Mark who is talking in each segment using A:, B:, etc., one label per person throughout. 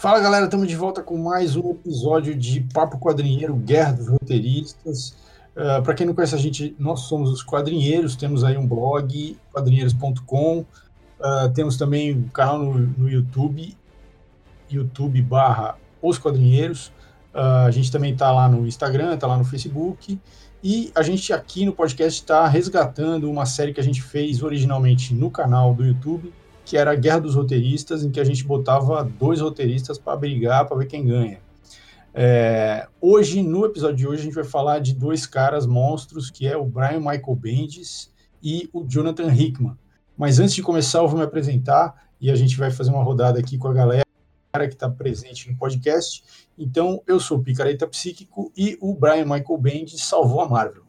A: Fala galera, estamos de volta com mais um episódio de Papo Quadrinheiro, Guerra dos Roteiristas. Uh, ah, Para quem não conhece a gente, nós somos os quadrinheiros, temos aí um blog, quadrinheiros.com, uh, ah, temos também um canal no, no YouTube, YouTube barra Os Quadrinheiros. Uh, a gente também está lá no Instagram, está lá no Facebook. E a gente aqui no podcast está resgatando uma série que a gente fez originalmente no canal do YouTube, que era a Guerra dos Roteiristas, em que a gente botava dois roteiristas para brigar, para ver quem ganha. É, hoje, no episódio de hoje, a gente vai falar de dois caras monstros, que é o Brian Michael Bendis e o Jonathan Hickman. Mas antes de começar, eu vou me apresentar e a gente vai fazer uma rodada aqui com a galera que está presente no podcast. Então, eu sou o Picareta Psíquico e o Brian Michael Bendis salvou a Marvel.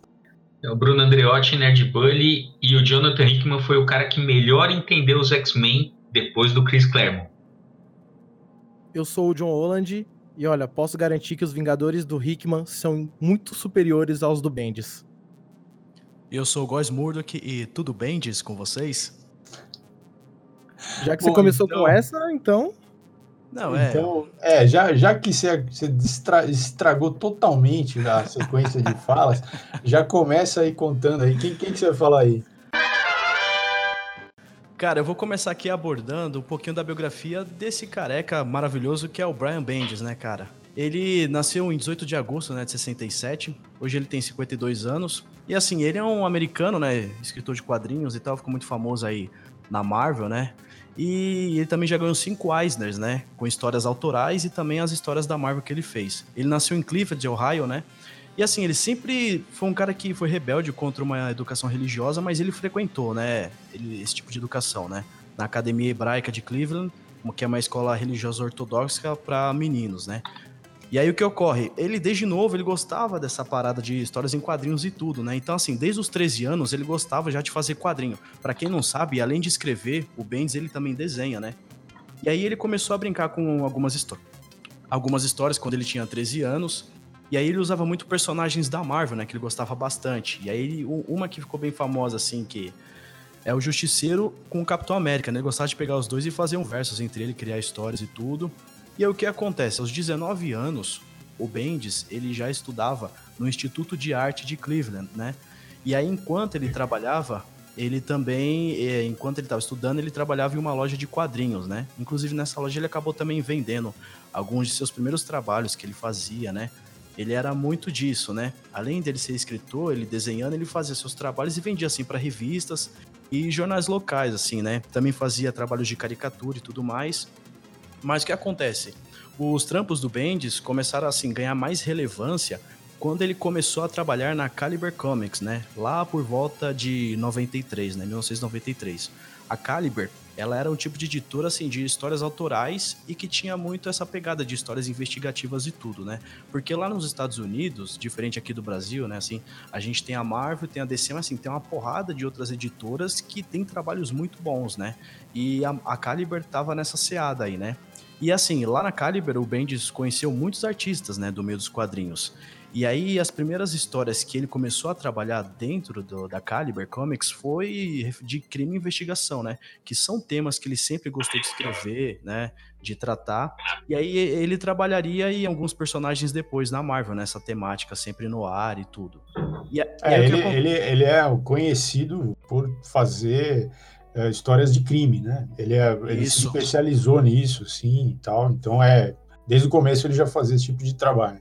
B: É o Bruno Andreotti, Nerd Bully, e o Jonathan Hickman foi o cara que melhor entendeu os X-Men depois do Chris Claremont.
C: Eu sou o John Holland, e olha, posso garantir que os Vingadores do Hickman são muito superiores aos do Bendis.
D: Eu sou o Góis Murdoch e tudo Bendis com vocês?
C: Já que Bom, você começou então... com essa, então
A: não, é. Então, é, já, já que você, você estragou totalmente a sequência de falas, já começa aí contando aí. Quem, quem que você vai falar aí?
D: Cara, eu vou começar aqui abordando um pouquinho da biografia desse careca maravilhoso que é o Brian Bendis, né, cara? Ele nasceu em 18 de agosto né, de 67, hoje ele tem 52 anos. E assim, ele é um americano, né? Escritor de quadrinhos e tal, ficou muito famoso aí na Marvel, né? E ele também já ganhou cinco Eisners, né? Com histórias autorais e também as histórias da Marvel que ele fez. Ele nasceu em Clifford, Ohio, né? E assim, ele sempre foi um cara que foi rebelde contra uma educação religiosa, mas ele frequentou, né? Ele, esse tipo de educação, né? Na Academia Hebraica de Cleveland, que é uma escola religiosa ortodoxa para meninos, né? E aí o que ocorre? Ele, desde novo, ele gostava dessa parada de histórias em quadrinhos e tudo, né? Então, assim, desde os 13 anos, ele gostava já de fazer quadrinho. Para quem não sabe, além de escrever, o Bendis, ele também desenha, né? E aí ele começou a brincar com algumas histórias. Algumas histórias quando ele tinha 13 anos. E aí ele usava muito personagens da Marvel, né? Que ele gostava bastante. E aí uma que ficou bem famosa, assim, que é o Justiceiro com o Capitão América, né? Ele gostava de pegar os dois e fazer um versos entre ele, criar histórias e tudo. E aí o que acontece? Aos 19 anos, o Bendis, ele já estudava no Instituto de Arte de Cleveland, né? E aí enquanto ele trabalhava, ele também, é, enquanto ele estava estudando, ele trabalhava em uma loja de quadrinhos, né? Inclusive nessa loja ele acabou também vendendo alguns de seus primeiros trabalhos que ele fazia, né? Ele era muito disso, né? Além dele ser escritor, ele desenhando, ele fazia seus trabalhos e vendia assim para revistas e jornais locais, assim, né? Também fazia trabalhos de caricatura e tudo mais. Mas o que acontece? Os trampos do Bendis começaram assim ganhar mais relevância quando ele começou a trabalhar na Caliber Comics, né? Lá por volta de 93, né? 1993. A Caliber, ela era um tipo de editora assim de histórias autorais e que tinha muito essa pegada de histórias investigativas e tudo, né? Porque lá nos Estados Unidos, diferente aqui do Brasil, né, assim, a gente tem a Marvel, tem a DC, mas assim, tem uma porrada de outras editoras que tem trabalhos muito bons, né? E a, a Caliber tava nessa seada aí, né? E assim, lá na Caliber, o Bendis conheceu muitos artistas, né, do meio dos quadrinhos. E aí, as primeiras histórias que ele começou a trabalhar dentro do, da Caliber Comics foi de crime e investigação, né? Que são temas que ele sempre gostou de escrever, né? De tratar. E aí, ele trabalharia em alguns personagens depois na Marvel, nessa né, temática sempre no ar e tudo.
A: E, é, ele, ele, ele é conhecido por fazer é, histórias de crime, né? Ele, é, ele se especializou nisso, sim, e tal. Então é desde o começo ele já fazia esse tipo de trabalho.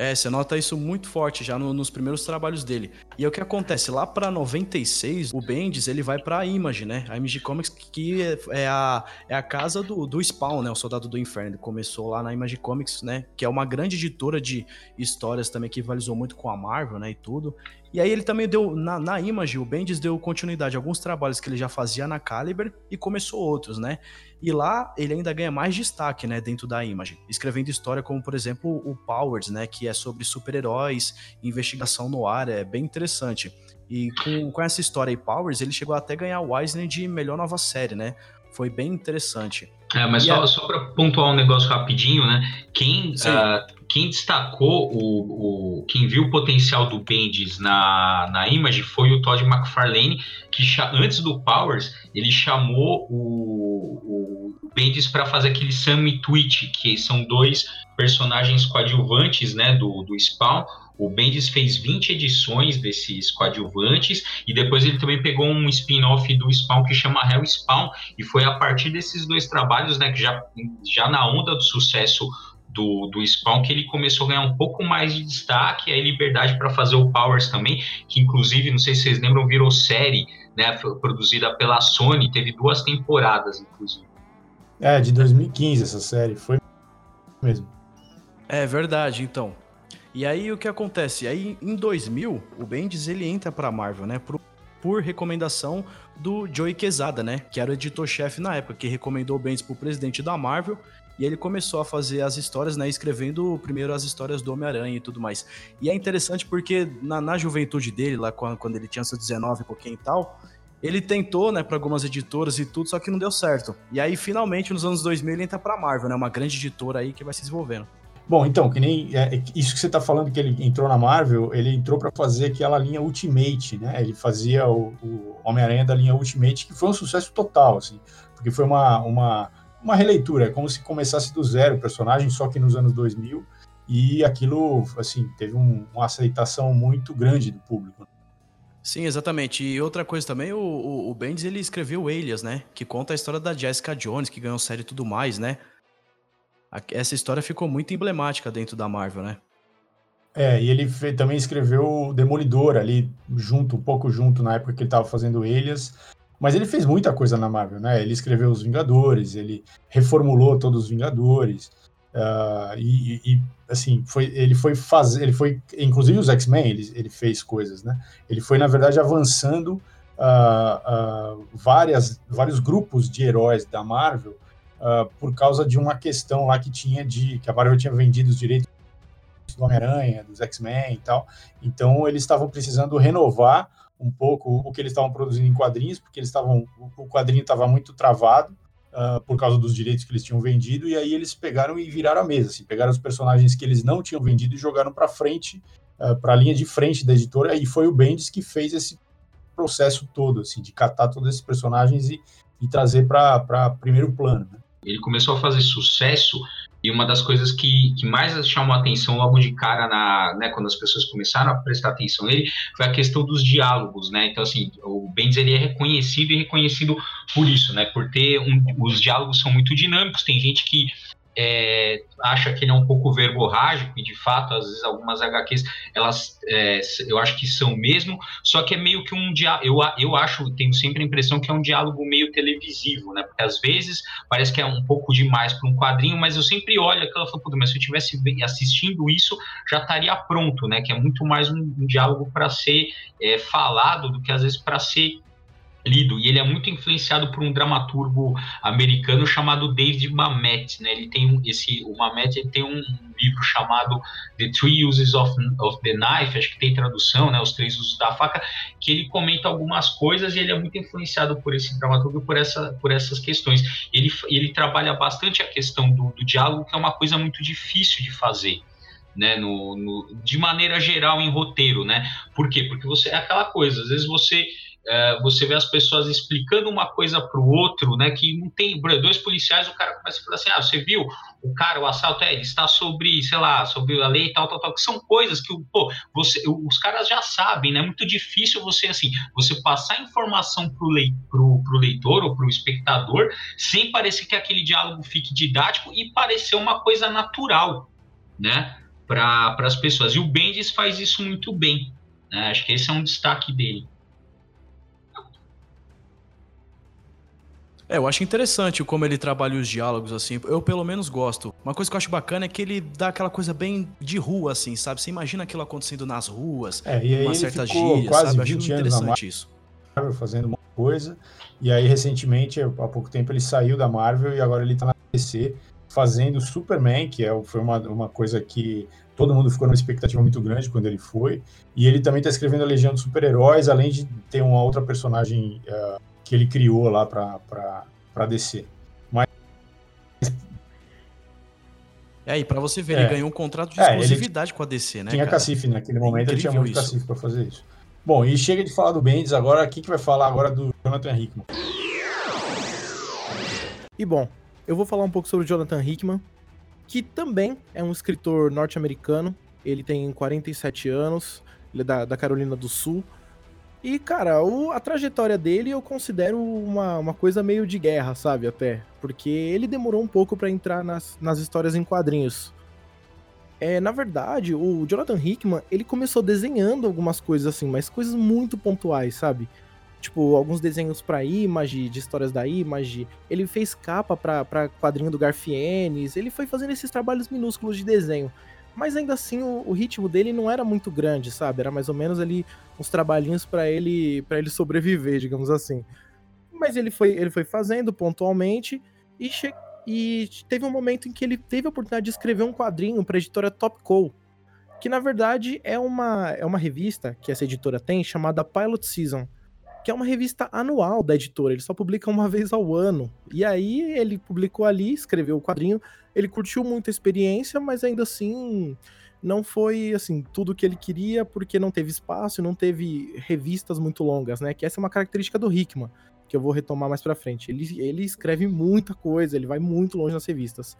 D: É, você nota isso muito forte já no, nos primeiros trabalhos dele. E é o que acontece, lá para 96, o Bendis, ele vai para a Image, né? A Image Comics, que é, a, é a casa do, do Spawn, né? O Soldado do Inferno. Ele começou lá na Image Comics, né? Que é uma grande editora de histórias também que rivalizou muito com a Marvel, né? E tudo. E aí ele também deu, na, na Image, o Bendis deu continuidade a alguns trabalhos que ele já fazia na Caliber e começou outros, né? E lá ele ainda ganha mais destaque, né, dentro da Image, escrevendo história como, por exemplo, o Powers, né, que é sobre super-heróis, investigação no ar, é bem interessante. E com, com essa história aí, Powers, ele chegou até a ganhar o Eisner de melhor nova série, né? Foi bem interessante.
B: É, mas só, a... só para pontuar um negócio rapidinho, né? Quem, uh, quem destacou o, o, quem viu o potencial do Bendis na, na Image foi o Todd McFarlane, que antes do Powers ele chamou o, o Bendis para fazer aquele Sam e Twitch, que são dois personagens coadjuvantes, né, do, do Spawn. O Bendis fez 20 edições desses coadjuvantes e depois ele também pegou um spin-off do Spawn que chama Hell Spawn e foi a partir desses dois trabalhos, né, que já, já na onda do sucesso do, do Spawn que ele começou a ganhar um pouco mais de destaque, aí liberdade para fazer o Powers também, que inclusive, não sei se vocês lembram, virou série, né, produzida pela Sony, teve duas temporadas, inclusive.
A: É, de 2015 essa série, foi mesmo.
D: É verdade, então. E aí o que acontece? Aí em 2000, o Bendis ele entra para Marvel, né, por, por recomendação do Joey Quesada, né, que era o editor-chefe na época, que recomendou o Bendis pro presidente da Marvel e ele começou a fazer as histórias, né? Escrevendo primeiro as histórias do Homem-Aranha e tudo mais. E é interessante porque na, na juventude dele, lá quando, quando ele tinha seus 19 e pouquinho e tal, ele tentou, né, para algumas editoras e tudo, só que não deu certo. E aí, finalmente, nos anos 2000, ele entra pra Marvel, né? Uma grande editora aí que vai se desenvolvendo.
A: Bom, então, que nem é, é isso que você está falando que ele entrou na Marvel, ele entrou para fazer aquela linha Ultimate, né? Ele fazia o, o Homem-Aranha da linha Ultimate, que foi um sucesso total, assim, porque foi uma, uma uma releitura, é como se começasse do zero o personagem, só que nos anos 2000, e aquilo, assim, teve um, uma aceitação muito grande do público.
D: Sim, exatamente. E outra coisa também, o, o, o Bendis, ele escreveu Alias, né? Que conta a história da Jessica Jones, que ganhou série e tudo mais, né? Essa história ficou muito emblemática dentro da Marvel, né?
A: É, e ele também escreveu Demolidor ali, junto, um pouco junto, na época que ele estava fazendo Elias. Mas ele fez muita coisa na Marvel, né? Ele escreveu os Vingadores, ele reformulou todos os Vingadores. Uh, e, e, assim, foi, ele foi fazer, ele foi, inclusive os X-Men, ele, ele fez coisas, né? Ele foi, na verdade, avançando uh, uh, várias, vários grupos de heróis da Marvel por causa de uma questão lá que tinha de, que a Marvel tinha vendido os direitos do Homem-Aranha, dos X-Men e tal. Então, eles estavam precisando renovar um pouco o que eles estavam produzindo em quadrinhos, porque eles estavam o quadrinho estava muito travado uh, por causa dos direitos que eles tinham vendido e aí eles pegaram e viraram a mesa, assim, pegaram os personagens que eles não tinham vendido e jogaram para frente, uh, ah, para a linha de frente da editora e foi o Bendis que fez esse processo todo, assim, de catar todos esses personagens e, e trazer para primeiro plano. Né?
B: Ele começou a fazer sucesso e uma das coisas que, que mais chamou a atenção logo de cara, na, né, quando as pessoas começaram a prestar atenção nele, foi a questão dos diálogos, né? Então, assim, o Bendis ele é reconhecido e reconhecido por isso, né? Por ter um, os diálogos são muito dinâmicos, tem gente que é, acha que ele é um pouco verborrágico, e de fato, às vezes algumas HQs, elas, é, eu acho que são mesmo, só que é meio que um diálogo, eu, eu acho, tenho sempre a impressão que é um diálogo meio televisivo, né, porque às vezes parece que é um pouco demais para um quadrinho, mas eu sempre olho aquela e falo, mas se eu estivesse assistindo isso, já estaria pronto, né, que é muito mais um, um diálogo para ser é, falado do que às vezes para ser lido e ele é muito influenciado por um dramaturgo americano chamado David Mamet, né? Ele tem um, esse o Mamet ele tem um livro chamado The Three Uses of, of the Knife, acho que tem tradução, né? Os três usos da faca, que ele comenta algumas coisas e ele é muito influenciado por esse dramaturgo por essa por essas questões. Ele ele trabalha bastante a questão do, do diálogo, que é uma coisa muito difícil de fazer. Né, no, no, de maneira geral em roteiro, né? Por quê? Porque você é aquela coisa, às vezes você é, você vê as pessoas explicando uma coisa para o outro, né? Que não tem dois policiais, o cara começa a falar assim: ah, você viu o cara, o assalto, é, está sobre, sei lá, sobre a lei e tal, tal, tal, que são coisas que pô, você, os caras já sabem, né? É muito difícil você, assim, você passar informação para o lei, pro, pro leitor ou para o espectador sem parecer que aquele diálogo fique didático e parecer uma coisa natural, né? Para as pessoas. E o Bendis faz isso muito bem. Né? Acho que esse é um destaque dele.
D: É, eu acho interessante como ele trabalha os diálogos, assim. Eu, pelo menos, gosto. Uma coisa que eu acho bacana é que ele dá aquela coisa bem de rua, assim, sabe? Você imagina aquilo acontecendo nas ruas,
A: é, e aí uma certa gíria, quase sabe? 20 eu acho interessante isso. Marvel, fazendo uma coisa. E aí, recentemente, há pouco tempo, ele saiu da Marvel e agora ele tá na DC fazendo Superman, que é, foi uma, uma coisa que todo mundo ficou numa expectativa muito grande quando ele foi. E ele também está escrevendo a Legião dos Super-Heróis, além de ter uma outra personagem uh, que ele criou lá para para DC.
D: É, e pra você ver,
A: É.
D: ele ganhou um contrato de
A: É,
D: exclusividade com a DC, né,
A: tinha
D: cara?
A: cacife naquele momento, ele tinha muito
D: isso.
A: cacife para fazer isso. Bom, e chega de falar do Bendis, agora quem que vai falar agora do Jonathan Hickman?
C: E bom, eu vou falar um pouco sobre o Jonathan Hickman, que também é um escritor norte-americano. Ele tem 47 anos, ele é da, da Carolina do Sul. E, cara, o- a trajetória dele eu considero uma, uma coisa meio de guerra, sabe? Até. Porque ele demorou um pouco pra entrar nas, nas histórias em quadrinhos. É, na verdade, o Jonathan Hickman, ele começou desenhando algumas coisas assim, mas coisas muito pontuais, sabe? Tipo, alguns desenhos pra Image, de histórias da Image. Ele fez capa pra, pra quadrinho do Garfienes. Ele foi fazendo esses trabalhos minúsculos de desenho. Mas ainda assim, o, o ritmo dele não era muito grande, sabe? Era mais ou menos ali uns trabalhinhos pra ele para ele sobreviver, digamos assim. Mas ele foi, ele foi fazendo pontualmente e, che- e teve um momento em que ele teve a oportunidade de escrever um quadrinho pra editora Top Cow, que na verdade é uma, é uma revista que essa editora tem chamada Pilot Season que é uma revista anual da editora, ele só publica uma vez ao ano. E aí ele publicou ali, escreveu o quadrinho, ele curtiu muito a experiência, mas ainda assim não foi assim tudo que ele queria porque não teve espaço, não teve revistas muito longas, né? Que essa é uma característica do Hickman, que eu vou retomar mais pra frente. Ele, ele escreve muita coisa, ele vai muito longe nas revistas.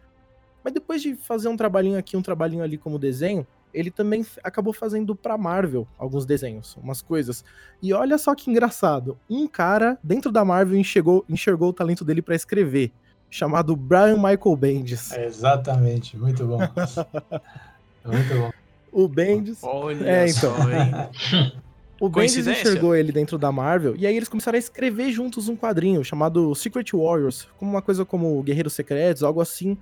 C: Mas depois de fazer um trabalhinho aqui, um trabalhinho ali como desenho, ele também acabou fazendo pra Marvel alguns desenhos, umas coisas. E olha só que engraçado, um cara dentro da Marvel enxergou, enxergou o talento dele pra escrever, chamado Brian Michael Bendis.
A: É, exatamente, muito bom. muito bom.
C: O Bendis,
D: Olha
C: É, então.
D: só, hein?
C: o Bendis enxergou ele dentro da Marvel e aí eles começaram a escrever juntos um quadrinho chamado Secret Warriors, como uma coisa como Guerreiros Secretos, algo assim,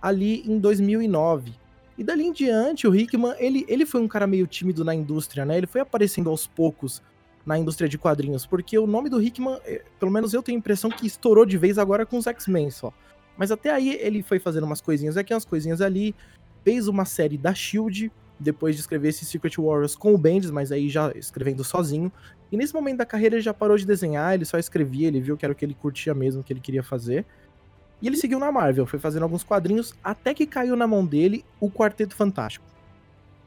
C: ali em 2009. E dali em diante, o Hickman, ele, ele foi um cara meio tímido na indústria, né? Ele foi aparecendo aos poucos na indústria de quadrinhos, porque o nome do Hickman, eh, pelo menos eu tenho a impressão que estourou de vez agora com os X-Men só. Mas até aí ele foi fazendo umas coisinhas aqui, umas coisinhas ali, fez uma série da Shield, depois de escrever esse Secret Warriors com o Bendis, mas aí já escrevendo sozinho. E nesse momento da carreira ele já parou de desenhar, ele só escrevia, ele viu que era o que ele curtia mesmo, que ele queria fazer. E ele seguiu na Marvel, foi fazendo alguns quadrinhos, até que caiu na mão dele o Quarteto Fantástico.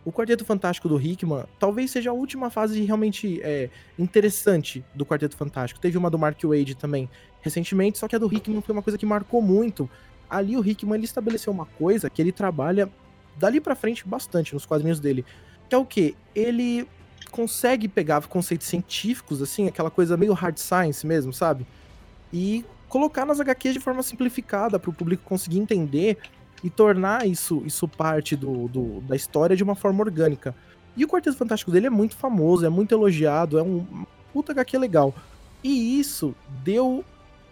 C: O Quarteto Fantástico do Hickman talvez seja a última fase realmente é, interessante do Quarteto Fantástico. Teve uma do Mark Wade também recentemente, só que a do Hickman foi uma coisa que marcou muito. Ali o Hickman ele estabeleceu uma coisa que ele trabalha dali pra frente bastante nos quadrinhos dele, que é o que ele consegue pegar conceitos científicos assim, aquela coisa meio hard science mesmo, sabe? E colocar nas HQs de forma simplificada para o público conseguir entender e tornar isso, isso parte do, do- da história de uma forma orgânica. E o Quarteto Fantástico dele é muito famoso, é muito elogiado, é um puta HQ legal. E isso deu,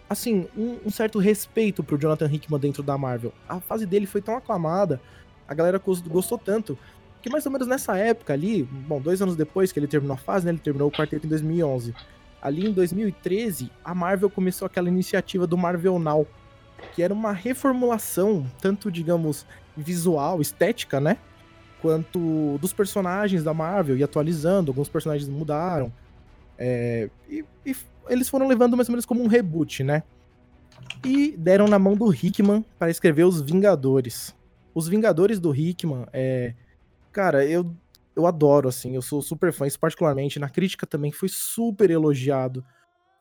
C: assim, um, um certo respeito pro Jonathan Hickman dentro da Marvel. A fase dele foi tão aclamada, a galera gos- gostou tanto, que mais ou menos nessa época ali, bom, dois anos depois que ele terminou a fase, né, ele terminou o quarteto em 2011. Ali em 2013, a Marvel começou aquela iniciativa do Marvel Now, que era uma reformulação, tanto, digamos, visual, estética, né? Quanto dos personagens da Marvel, e atualizando, alguns personagens mudaram. É, e, e eles foram levando mais ou menos como um reboot, né? E deram na mão do Hickman para escrever Os Vingadores. Os Vingadores do Hickman, é, cara, eu, eu adoro, assim, eu sou super fã, isso particularmente. Na crítica também foi super elogiado.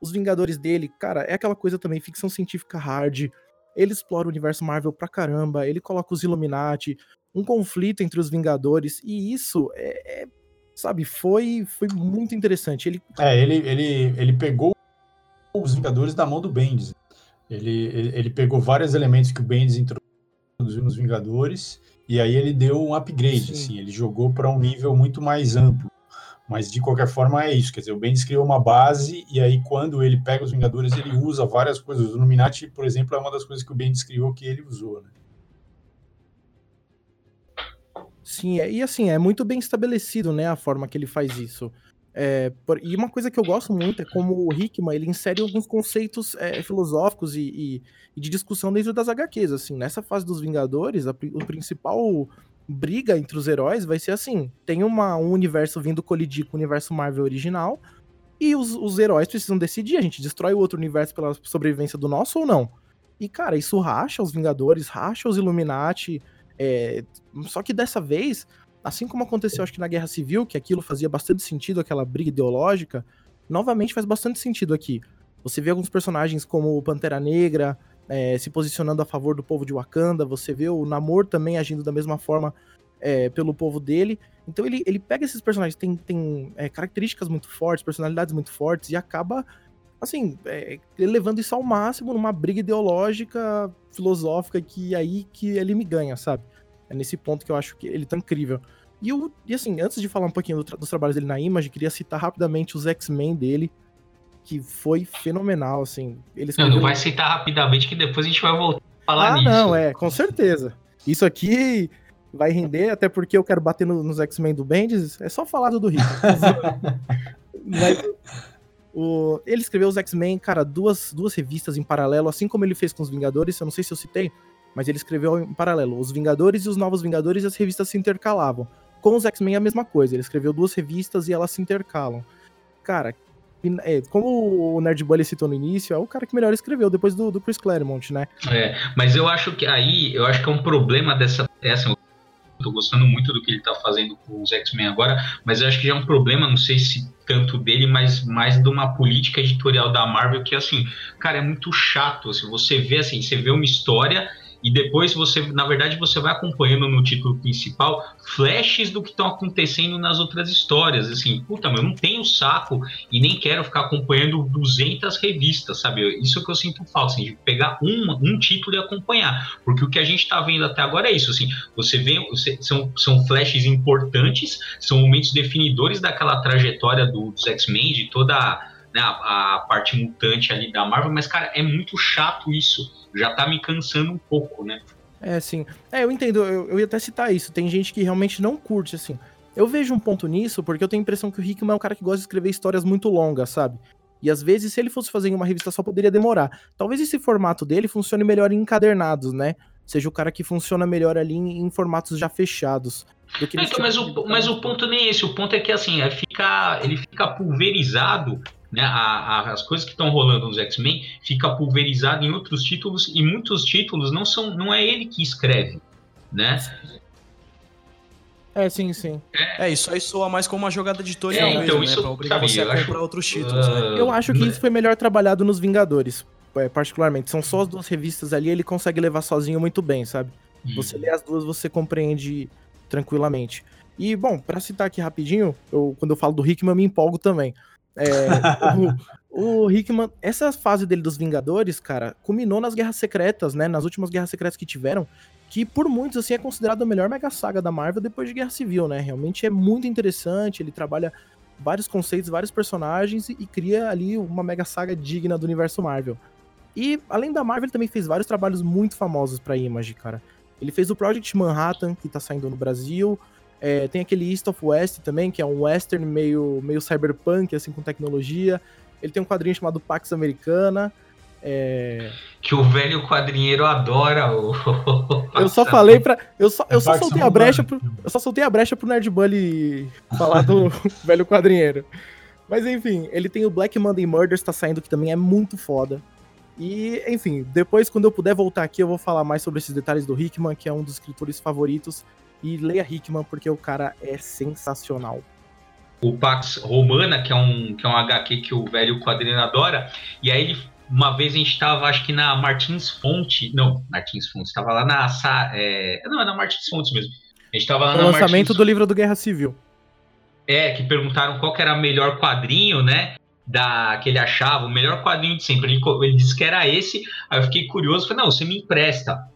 C: Os Vingadores dele, cara, é aquela coisa também, ficção científica hard. Ele explora o universo Marvel pra caramba, ele coloca os Illuminati, um conflito entre os Vingadores, e isso é, é, sabe, foi, foi muito interessante. Ele
A: É, ele, ele, ele pegou os Vingadores da mão do Bendis. Ele, ele, ele pegou vários elementos que o Bendis introduziu nos Vingadores e aí ele deu um upgrade,
C: Sim.
A: assim, ele jogou para um nível muito mais amplo. Mas de qualquer forma é isso, quer dizer, o Bendis criou uma base e aí quando ele pega os Vingadores ele usa várias coisas. O Illuminati, por exemplo, é uma das coisas que o Bendis criou que ele usou, né?
C: Sim, é- e assim, é muito bem estabelecido, né, a forma que ele faz isso. É, por- e uma coisa que eu gosto muito é como o Hickman, ele insere alguns conceitos é, filosóficos e, e- e de discussão dentro das HQs, assim, nessa fase dos Vingadores, a o principal briga entre os heróis vai ser assim, tem uma, um universo vindo colidir com o universo Marvel original, e os, os heróis precisam decidir, a gente destrói o outro universo pela sobrevivência do nosso ou não? E, cara, isso racha os Vingadores, racha os Illuminati. É... Só que dessa vez, assim como aconteceu, acho que na Guerra Civil, que aquilo fazia bastante sentido, aquela briga ideológica, novamente faz bastante sentido aqui. Você vê alguns personagens como o Pantera Negra é, se posicionando a favor do povo de Wakanda, você vê o Namor também agindo da mesma forma é, pelo povo dele. Então ele, ele pega esses personagens, tem, tem é, características muito fortes, personalidades muito fortes, e acaba, assim, é, levando isso ao máximo numa briga ideológica, filosófica, que é aí que ele me ganha, sabe? É nesse ponto que eu acho que ele tá incrível. E, o, e assim, antes de falar um pouquinho do tra dos trabalhos dele na Image, queria citar rapidamente os X-Men dele, que foi fenomenal, assim.
B: Ele escreveu... Não, não vai citar rapidamente, que depois a gente vai voltar a falar
C: ah,
B: nisso.
C: Ah, não, é, com certeza. Isso aqui vai render, até porque eu quero bater no, nos X-Men do Bendis, é só falar do do Rick. Mas, o, ele escreveu os X-Men, cara, duas, duas revistas em paralelo, assim como ele fez com os Vingadores, eu não sei se eu citei, mas ele escreveu em paralelo os Vingadores e os Novos Vingadores e as revistas se intercalavam. Com os X-Men é a mesma coisa, ele escreveu duas revistas e elas se intercalam. Cara, é, como o Nerd Bully citou no início, é o cara que melhor escreveu, depois do, do Chris Claremont, né?
B: É, mas eu acho que aí, eu acho que é um problema dessa peça, tô gostando muito do que ele tá fazendo com os X-Men agora, mas eu acho que já é um problema, não sei se tanto dele, mas mais de uma política editorial da Marvel que, assim, cara, é muito chato, assim, você vê, assim, você vê uma história e depois você, na verdade, você vai acompanhando no título principal flashes do que estão acontecendo nas outras histórias. Assim, puta, mas eu não tenho saco e nem quero ficar acompanhando 200 revistas, sabe? Isso que eu sinto falta, assim, de pegar um, um título e acompanhar. Porque o que a gente está vendo até agora é isso, assim, você vê, você, são, são flashes importantes, são momentos definidores daquela trajetória do, dos X-Men, de toda né, a, a parte mutante ali da Marvel, mas, cara, é muito chato isso já tá me cansando um pouco, né?
C: É, sim. É, eu entendo, eu, eu ia até citar isso. Tem gente que realmente não curte, assim. Eu vejo um ponto nisso porque eu tenho a impressão que o Hickman é um cara que gosta de escrever histórias muito longas, sabe? E às vezes, se ele fosse fazer em uma revista só, poderia demorar. Talvez esse formato dele funcione melhor em encadernados, né? Seja o cara que funciona melhor ali em, em formatos já fechados.
B: Então, mas, o, mas o ponto nem é esse. O ponto é que assim, é fica, ele fica pulverizado né, a, a, as coisas que estão rolando nos X-Men fica pulverizado em outros títulos e muitos títulos não são não é ele que escreve, né?
C: É, sim, sim.
D: É, é isso aí soa mais como uma jogada editorial é, então, mesmo, né, isso, né? Pra obrigar sabe, você a comprar acho, outros títulos, uh,
C: né? Eu acho que isso foi melhor trabalhado nos Vingadores, é, particularmente. São só as duas revistas ali, ele consegue levar sozinho muito bem, sabe? Você lê as duas, você compreende tranquilamente. E, bom, para citar aqui rapidinho, eu, quando eu falo do Hickman, eu me empolgo também. É, o, o Hickman, essa fase dele dos Vingadores, cara, culminou nas Guerras Secretas, né? Nas últimas Guerras Secretas que tiveram, que por muitos, assim, é considerado a melhor mega saga da Marvel depois de Guerra Civil, né? Realmente é muito interessante, ele trabalha vários conceitos, vários personagens e, e cria ali uma mega saga digna do universo Marvel. E, além da Marvel, ele também fez vários trabalhos muito famosos pra Image, cara. Ele fez o Project Manhattan, que tá saindo no Brasil, é, tem aquele East of West também, que é um western meio, meio cyberpunk, assim, com tecnologia. Ele tem um quadrinho chamado Pax Americana. É...
B: Que o velho quadrinheiro adora o.
C: eu só falei pra. Eu só, eu só soltei a brecha pro, Eu só soltei a brecha pro Nerd Bully falar do velho quadrinheiro. Mas enfim, ele tem o Black Monday Murders, tá saindo, que também é muito foda. E, enfim, depois, quando eu puder voltar aqui, eu vou falar mais sobre esses detalhes do Hickman, que é um dos escritores favoritos e leia Hickman, porque o cara é sensacional.
B: O Pax Romana, que é um, que é um HQ que o velho quadrinho adora, e aí ele, uma vez a gente estava, acho que na Martins Fonte, não, Martins Fonte, estava lá na, é, não, é na Martins Fontes mesmo. A gente estava lá
C: o
B: na
C: lançamento Martins... do livro do Guerra Civil.
B: É, que perguntaram qual que era o melhor quadrinho, né? Da, que ele achava, o melhor quadrinho de sempre. Ele, ele disse que era esse, aí eu fiquei curioso, falei, não, você me empresta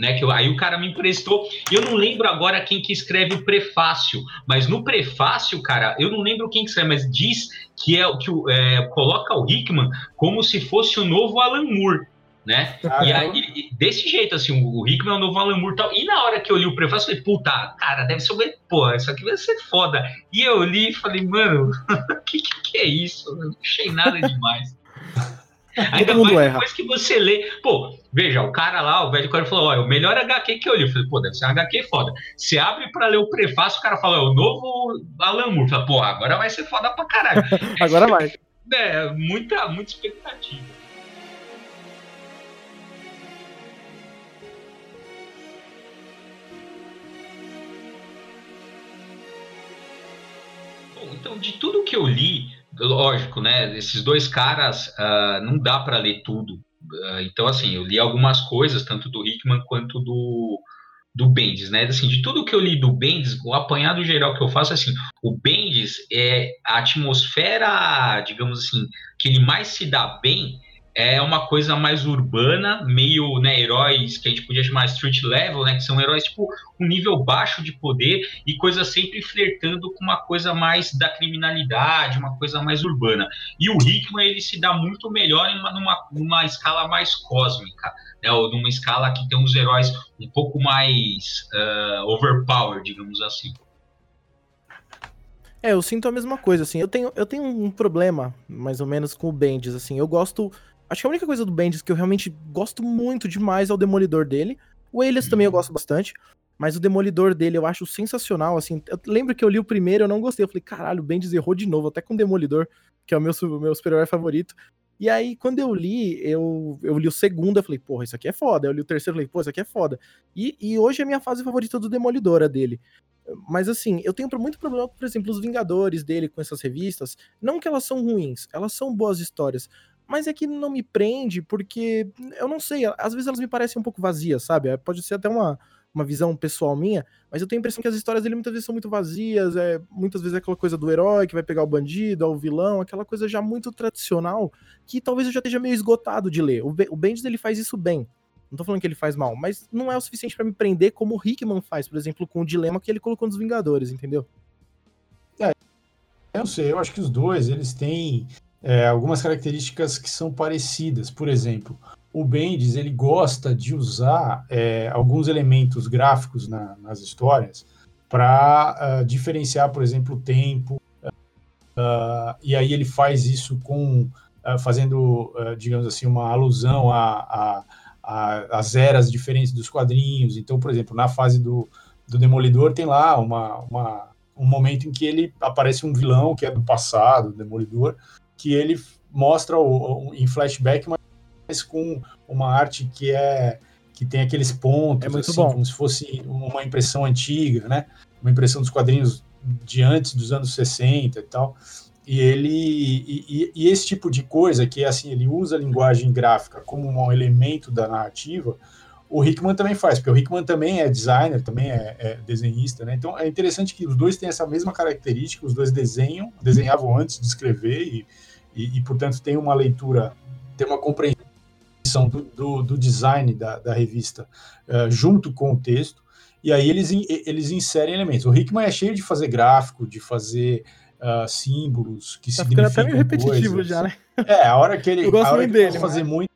B: né? Que eu, aí o cara me emprestou. Eu não lembro agora quem que escreve o prefácio, mas no prefácio, cara, eu não lembro quem que escreve, mas diz que é que é, coloca o Hickman como se fosse o novo Alan Moore. Né? Ah, e aí, desse jeito, assim, o Hickman é o novo Alan Moore tal. E na hora que eu li o prefácio, eu falei, puta, cara, deve ser. Pô, isso aqui vai ser foda. E eu li e falei, mano, o que, que, que, é isso? Eu não achei nada demais. Ainda mais depois, depois que você lê, pô, veja, o cara lá, o velho cara falou, olha, o melhor HQ que eu li. Eu falei, pô, deve ser um HQ foda. Você abre pra ler o prefácio, o cara fala, é o novo Alan Moore. Fala, pô, agora vai ser foda pra caralho.
C: agora vai.
B: É, muita, muita expectativa. Bom, então, de tudo que eu li, lógico, né? Esses dois caras uh, não dá para ler tudo. Uh, então, assim, eu li algumas coisas, tanto do Hickman quanto do, do Bendis, né? Assim, de tudo que eu li do Bendis, o apanhado geral que eu faço é assim, o Bendis é a atmosfera, digamos assim, que ele mais se dá bem é uma coisa mais urbana, meio, né, heróis que a gente podia chamar street level, né, que são heróis tipo um nível baixo de poder e coisa sempre flertando com uma coisa mais da criminalidade, uma coisa mais urbana. E o Hickman ele se dá muito melhor em uma, numa, numa escala mais cósmica, né, ou numa escala que tem uns heróis um pouco mais uh, overpowered, digamos assim.
C: É, eu sinto a mesma coisa, assim. Eu tenho, eu tenho um problema, mais ou menos, com o Bendis, assim. Eu gosto Acho que a única coisa do Bendis que eu realmente gosto muito demais é o Demolidor dele. O Elias também eu gosto bastante. Mas o Demolidor dele eu acho sensacional, assim. Eu lembro que eu li o primeiro, eu não gostei. Eu falei, caralho, o Bendis errou de novo, até com o Demolidor, que é o meu, meu super-herói favorito. E aí, quando eu li, eu, eu li o segundo, eu falei, porra, isso aqui é foda. Eu li o terceiro, eu falei, pô, isso aqui é foda. E, e hoje é a minha fase favorita do Demolidor, a dele. Mas assim, eu tenho muito problema, por exemplo, os Vingadores dele com essas revistas. Não que elas são ruins, elas são boas histórias mas é que não me prende porque eu não sei, às vezes elas me parecem um pouco vazias, sabe? É, pode ser até uma, uma visão pessoal minha, mas eu tenho a impressão que as histórias dele muitas vezes são muito vazias, é, muitas vezes é aquela coisa do herói que vai pegar o bandido, o vilão, aquela coisa já muito tradicional, que talvez eu já esteja meio esgotado de ler. O, o Bendis ele faz isso bem. Não tô falando que ele faz mal, mas não é o suficiente para me prender como o Hickman faz, por exemplo, com o dilema que ele colocou nos Vingadores, entendeu?
A: É, eu não sei, eu acho que os dois, eles têm é, algumas características que são parecidas. Por exemplo, o Bendis ele gosta de usar é, alguns elementos gráficos na, nas histórias para uh, ah, diferenciar, por exemplo, o tempo. Uh, e aí ele faz isso com uh, fazendo, digamos assim, uma alusão a, a, a, as eras diferentes dos quadrinhos. Então, por exemplo, na fase do, do Demolidor tem lá uma, uma, um momento em que ele aparece um vilão que é do passado, Demolidor, que ele mostra o, o, em flashback, mas com uma arte que é que tem aqueles pontos,
C: é muito assim, bom.
A: como se fosse uma impressão antiga, né? Uma impressão dos quadrinhos de antes dos anos 60 e tal. E ele e, e, esse tipo de coisa que é assim, ele usa a linguagem gráfica como um elemento da narrativa, o Hickman também faz, porque o Hickman também é designer, também é, é, desenhista, né? Então é interessante que os dois têm essa mesma característica, os dois desenham, desenhavam antes de escrever e, e, e portanto, tem uma leitura, tem uma compreensão do, do, do design da, da revista uh, junto com o texto, e aí eles, eles inserem elementos. O Hickman é cheio de fazer gráfico, de fazer uh, símbolos que tá significam até meio repetitivo coisas. já, né? É, a hora que ele,
C: Eu gosto
A: a hora
C: que dele,
A: fazer muito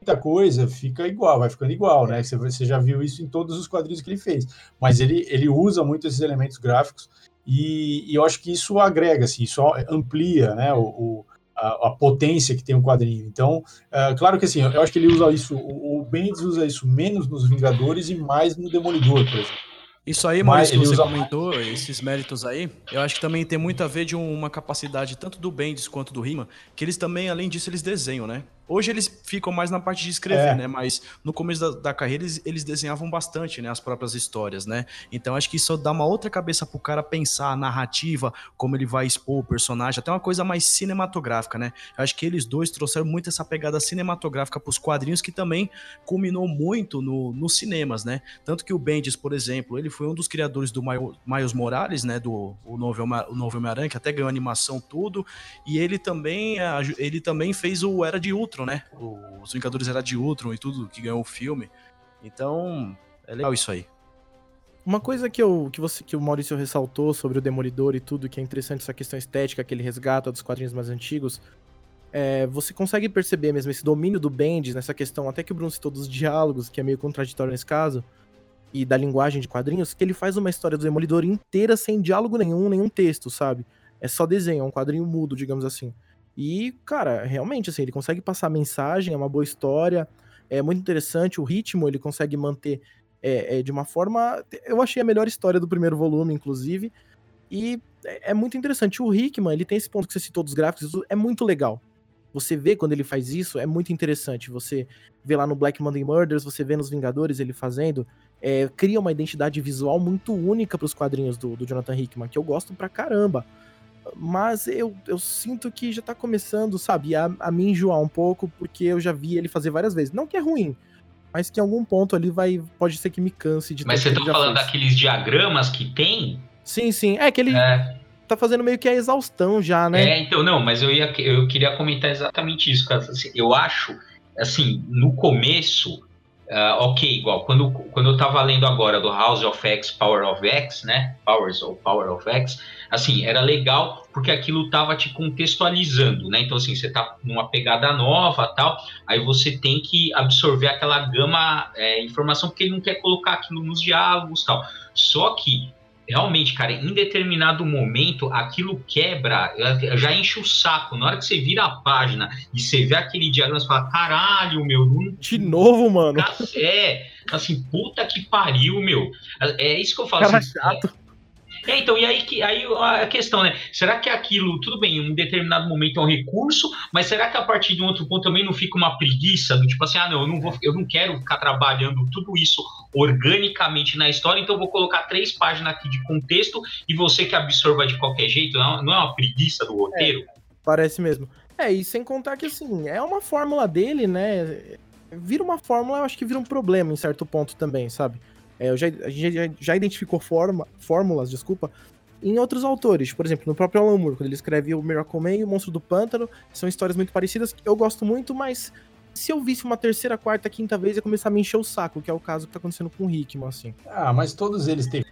A: muita coisa, fica igual, vai ficando igual, né? Você, você já viu isso em todos os quadrinhos que ele fez. Mas ele, ele usa muito esses elementos gráficos e, e eu acho que isso agrega, assim, isso amplia né, o, a, a, potência que tem o quadrinho. Então, é, claro que assim, eu acho que ele usa isso, o, o Bendis usa isso menos nos Vingadores e mais no Demolidor, por exemplo.
D: Isso aí, Maurício, que você comentou, mais. esses méritos aí, eu acho que também tem muito a ver de uma capacidade tanto do Bendis quanto do Rima, que eles também, além disso, eles desenham, né? Hoje eles ficam mais na parte de escrever, é. né? Mas no começo da, da carreira eles, eles, desenhavam bastante, né? As próprias histórias, né? Então acho que isso dá uma outra cabeça pro cara pensar a narrativa, como ele vai expor o personagem, até uma coisa mais cinematográfica, né? Eu acho que eles dois trouxeram muito essa pegada cinematográfica pros quadrinhos, que também culminou muito no, nos cinemas, né? Tanto que o Bendis, por exemplo, ele foi um dos criadores do Miles Morales, né? Do o novo, o novo Homem-Aranha, que até ganhou animação tudo. E ele também, ele também fez o Era de Ultron, né? Os Vingadores era de Ultron e tudo que ganhou o filme. Então, é legal isso aí.
C: Uma coisa que, eu, que, você, que o Maurício ressaltou sobre o Demolidor e tudo, que é interessante essa questão estética que ele resgata dos quadrinhos mais antigos, é, você consegue perceber mesmo esse domínio do Bendis nessa questão, até que o Bruno citou dos diálogos, que é meio contraditório nesse caso, e da linguagem de quadrinhos, que ele faz uma história do Demolidor inteira sem diálogo nenhum, nenhum texto, sabe? É só desenho, é um quadrinho mudo, digamos assim. E, cara, realmente, assim, ele consegue passar mensagem, é uma boa história, é muito interessante, o ritmo ele consegue manter é, é, de uma forma. Eu achei a melhor história do primeiro volume, inclusive. E é, é muito interessante. O Hickman, ele tem esse ponto que você citou dos gráficos, é muito legal. Você vê quando ele faz isso, é muito interessante. Você vê lá no Black Monday Murders, você vê nos Vingadores ele fazendo, é, cria uma identidade visual muito única para os quadrinhos do, do Jonathan Hickman, que eu gosto pra caramba. Mas eu, eu sinto que já tá começando, sabe, a, a me enjoar um pouco, porque eu já vi ele fazer várias vezes. Não que é ruim, mas que em algum ponto ali vai. Pode ser que me canse de
B: Mas você tá falando fez. daqueles diagramas que tem?
C: Sim, sim. É que ele é. tá fazendo meio que a exaustão já, né?
B: É, então, não, mas eu, ia, eu queria comentar exatamente isso, cara. Assim, eu acho, assim, no começo Uh, ok, igual quando, quando eu tava lendo agora do House of X, Power of X, né? Powers ou Power of X, assim, era legal porque aquilo tava te contextualizando, né? Então, assim, você tá numa pegada nova tal, aí você tem que absorver aquela gama é, informação porque ele não quer colocar aquilo nos diálogos tal. Só que realmente, cara, em determinado momento aquilo quebra, já enche o saco. Na hora que você vira a página e você vê aquele diagrama, você fala: caralho, meu. Não...
C: De novo, mano.
B: É, assim, puta que pariu, meu. É isso que eu falo.
C: Cara
B: assim,
C: chato.
B: É, então, e aí, que, aí a questão, né? Será que aquilo, tudo bem, em um determinado momento é um recurso, mas será que a partir de um outro ponto também não fica uma preguiça do tipo assim, ah, não, eu não, vou, eu não quero ficar trabalhando tudo isso organicamente na história, então eu vou colocar três páginas aqui de contexto e você que absorva de qualquer jeito, não, é uma preguiça do roteiro? É,
C: parece mesmo. É, e sem contar que assim, é uma fórmula dele, né? Vira uma fórmula, eu acho que vira um problema em certo ponto também, sabe? É, eu já, a gente já, já identificou forma, fórmulas, desculpa, em outros autores. Por exemplo, no próprio Alan Moore, quando ele escreve o Miracle Man e o Monstro do Pântano, são histórias muito parecidas que eu gosto muito, mas se eu visse uma terceira, quarta, quinta vez, ia começar a me encher o saco, que é o caso que tá acontecendo com o Hickman, assim.
A: Ah, mas todos eles têm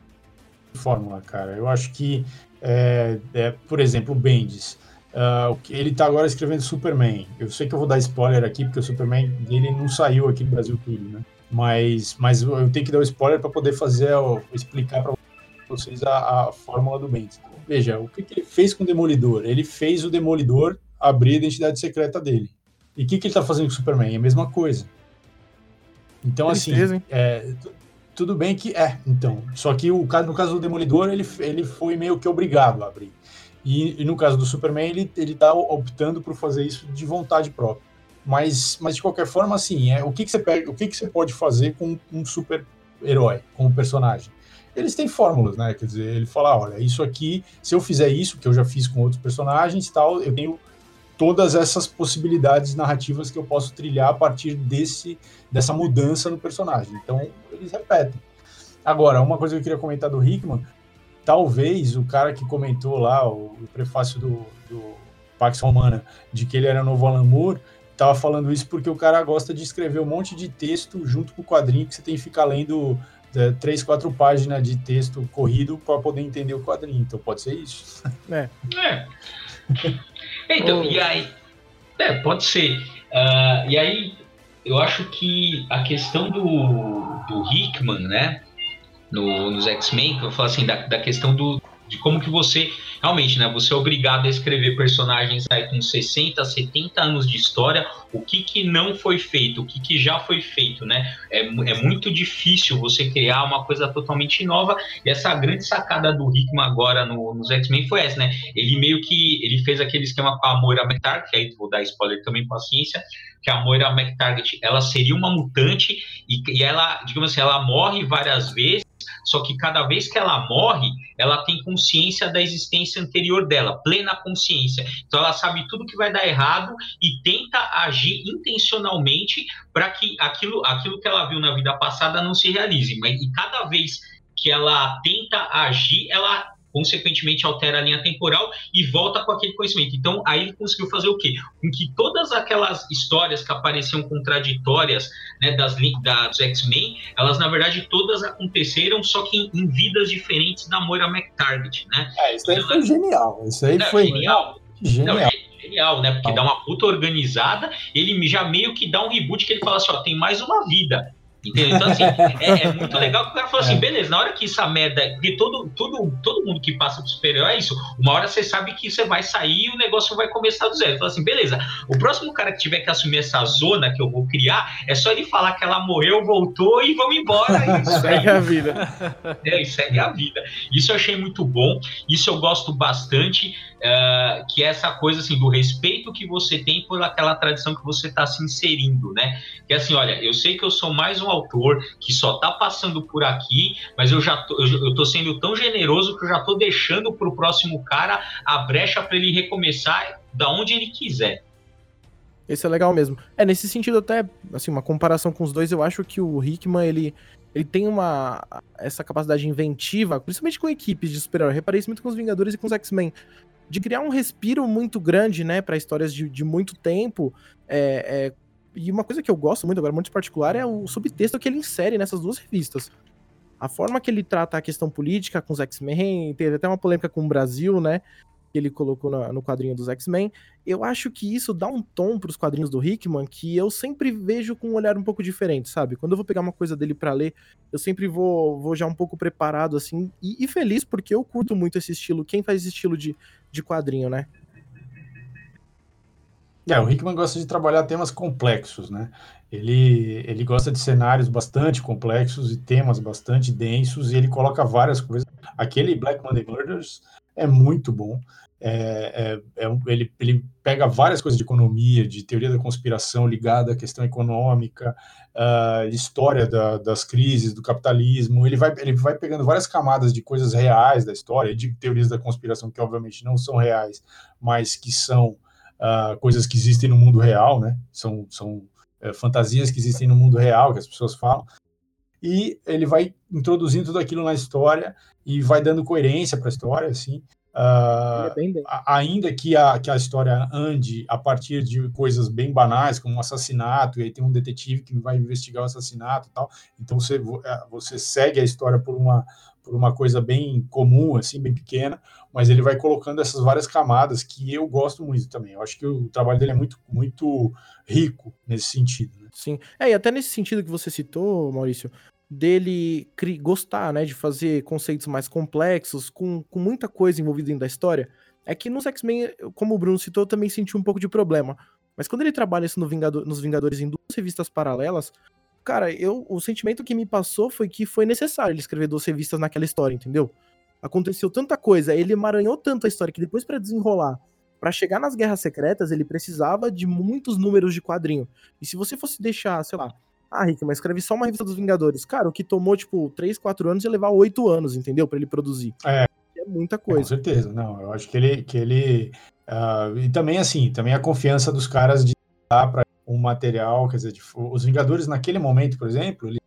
A: fórmula, cara. Eu acho que, é, é, por exemplo, o Bendis. Uh, ele tá agora escrevendo Superman. Eu sei que eu vou dar spoiler aqui, porque o Superman dele não saiu aqui no Brasil tudo, né? Mas, mas eu tenho que dar o um spoiler para poder fazer, explicar para vocês a, a, fórmula do Bendis. Veja, o que, que, ele fez com o Demolidor? Ele fez o Demolidor abrir a identidade secreta dele. E o que, que ele está fazendo com o Superman? É a mesma coisa. Então, assim, é, tudo bem que é, então. Só que o, no caso do Demolidor, ele, ele foi meio que obrigado a abrir. E, e no caso do Superman, ele, ele tá optando por fazer isso de vontade própria. Mas, mas de qualquer forma, assim, é, o que, que você pega, o que, que você pode fazer com um super herói, como personagem? Eles têm fórmulas, né? Quer dizer, ele fala, olha, isso aqui, se eu fizer isso, que eu já fiz com outros personagens tal, eu tenho todas essas possibilidades narrativas que eu posso trilhar a partir desse, dessa mudança no personagem. Então, eles repetem. Agora, uma coisa que eu queria comentar do Hickman, talvez o cara que comentou lá, o, o prefácio do, do Pax Romana, de que ele era novo Alan Moore, tava falando isso porque o cara gosta de escrever um monte de texto junto com o quadrinho que você tem que ficar lendo é, três, quatro páginas de texto corrido para poder entender o quadrinho. Então pode ser isso.
B: É. é. Então, e aí. É, pode ser. Uh, e aí, eu acho que a questão do, do Hickman, né? No, nos X-Men, que eu falo assim, da, da questão do, de como que você realmente, né, você é obrigado a escrever personagens aí com 60, 70 anos de história, o que que não foi feito, o que que já foi feito, né? É, é muito difícil você criar uma coisa totalmente nova, e essa grande sacada do Hickman agora no, nos X-Men foi essa, né? Ele meio que, ele fez aquele esquema com a Moira McTarget, que aí vou dar spoiler também, paciência, que a Moira McTarget, ela seria uma mutante, e, e ela, digamos assim, ela morre várias vezes, só que cada vez que ela morre, ela tem consciência da existência anterior dela, plena consciência. Então ela sabe tudo que vai dar errado e tenta agir intencionalmente para que aquilo, aquilo que ela viu na vida passada não se realize. Mas e cada vez que ela tenta agir, ela consequentemente altera a linha temporal e volta com aquele conhecimento. Então, aí ele conseguiu fazer o quê? Com que todas aquelas histórias que apareciam contraditórias né, das, da, dos X-Men, elas na verdade todas aconteceram, só que em, em vidas diferentes da Moira McTarget, né?
A: É, isso aí foi genial. Isso aí foi
B: genial. Genial. Não, genial, né? Porque dá uma puta organizada, ele já meio que dá um reboot que ele fala assim, ó, tem mais uma vida. Entendeu? Então, assim, é, é, muito legal que o cara falou assim, é. beleza, na hora que essa merda. Porque todo, todo, todo mundo que passa pro superior é isso. Uma hora você sabe que você vai sair e o negócio vai começar do zero. Falou assim, beleza, o próximo cara que tiver que assumir essa zona que eu vou criar, é só ele falar que ela morreu, voltou e vamos embora.
C: Isso segue a vida.
B: É, segue a vida. Isso eu achei muito bom, isso eu gosto bastante. Uh, que é essa coisa assim do respeito que você tem por aquela tradição que você está se inserindo, né? Que é assim, olha, eu sei que eu sou mais um autor que só está passando por aqui, mas eu já tô, eu, eu tô sendo tão generoso que eu já tô deixando para o próximo cara a brecha para ele recomeçar da onde ele quiser.
C: Esse é legal mesmo. É, nesse sentido, até, assim, uma comparação com os dois, eu acho que o Hickman, ele, ele tem uma essa capacidade inventiva, principalmente com equipes de super-herói. Reparei isso muito com os Vingadores e com os X-Men. De criar um respiro muito grande, né, para histórias de, de muito tempo. É, é, e uma coisa que eu gosto muito, agora, muito particular, é o subtexto que ele insere nessas duas revistas. A forma que ele trata a questão política com os X-Men, teve até uma polêmica com o Brasil, né? que ele colocou no, quadrinho dos X-Men, eu acho que isso dá um tom para os quadrinhos do Hickman que eu sempre vejo com um olhar um pouco diferente, sabe? Quando eu vou pegar uma coisa dele para ler, eu sempre vou, vou já um pouco preparado, assim, e, e, feliz porque eu curto muito esse estilo. Quem faz esse estilo de, de quadrinho, né?
A: É, o Hickman gosta de trabalhar temas complexos, né? Ele, ele gosta de cenários bastante complexos e temas bastante densos, e ele coloca várias coisas. Aquele Black Monday Murders é muito bom. É, é, é, ele, ele pega várias coisas de economia, de teoria da conspiração ligada à questão econômica, uh, história da, das crises, do capitalismo. Ele vai, ele vai pegando várias camadas de coisas reais da história, de teorias da conspiração que obviamente não são reais, mas que são uh, coisas que existem no mundo real, né? São, são uh, fantasias que existem no mundo real, que as pessoas falam e ele vai introduzindo tudo aquilo na história e vai dando coerência para a história, assim. Uh, ainda que a, que a história ande a partir de coisas bem banais, como um assassinato, e aí tem um detetive que vai investigar o assassinato e tal, então você, é, você segue a história por uma, por uma coisa bem comum, assim, bem pequena, mas ele vai colocando essas várias camadas que eu gosto muito também. Eu acho que o trabalho dele é muito, muito rico nesse sentido. Né?
C: Sim. É, e até nesse sentido que você citou, Maurício, dele gostar, né, de fazer conceitos mais complexos, com, com muita coisa envolvida dentro da história, é que nos X-Men, como o Bruno citou, eu também senti um pouco de problema. Mas quando ele trabalha isso no Vingador, nos Vingadores em duas revistas paralelas, cara, eu o sentimento que me passou foi que foi necessário ele escrever duas revistas naquela história, entendeu? Aconteceu tanta coisa, ele emaranhou tanto a história que depois para desenrolar, para chegar nas guerras secretas, ele precisava de muitos números de quadrinho. E se você fosse deixar, sei lá, ah, Rick, mas escreve só uma revista dos Vingadores. Cara, o que tomou, tipo, 3, 4 anos ia levar 8 anos, entendeu? para ele produzir.
A: É.
C: É muita coisa. Com
A: certeza. Não, eu acho que ele. Que ele uh, e também, assim, também a confiança dos caras de dar para um material, quer dizer, de, os Vingadores naquele momento, por exemplo, eles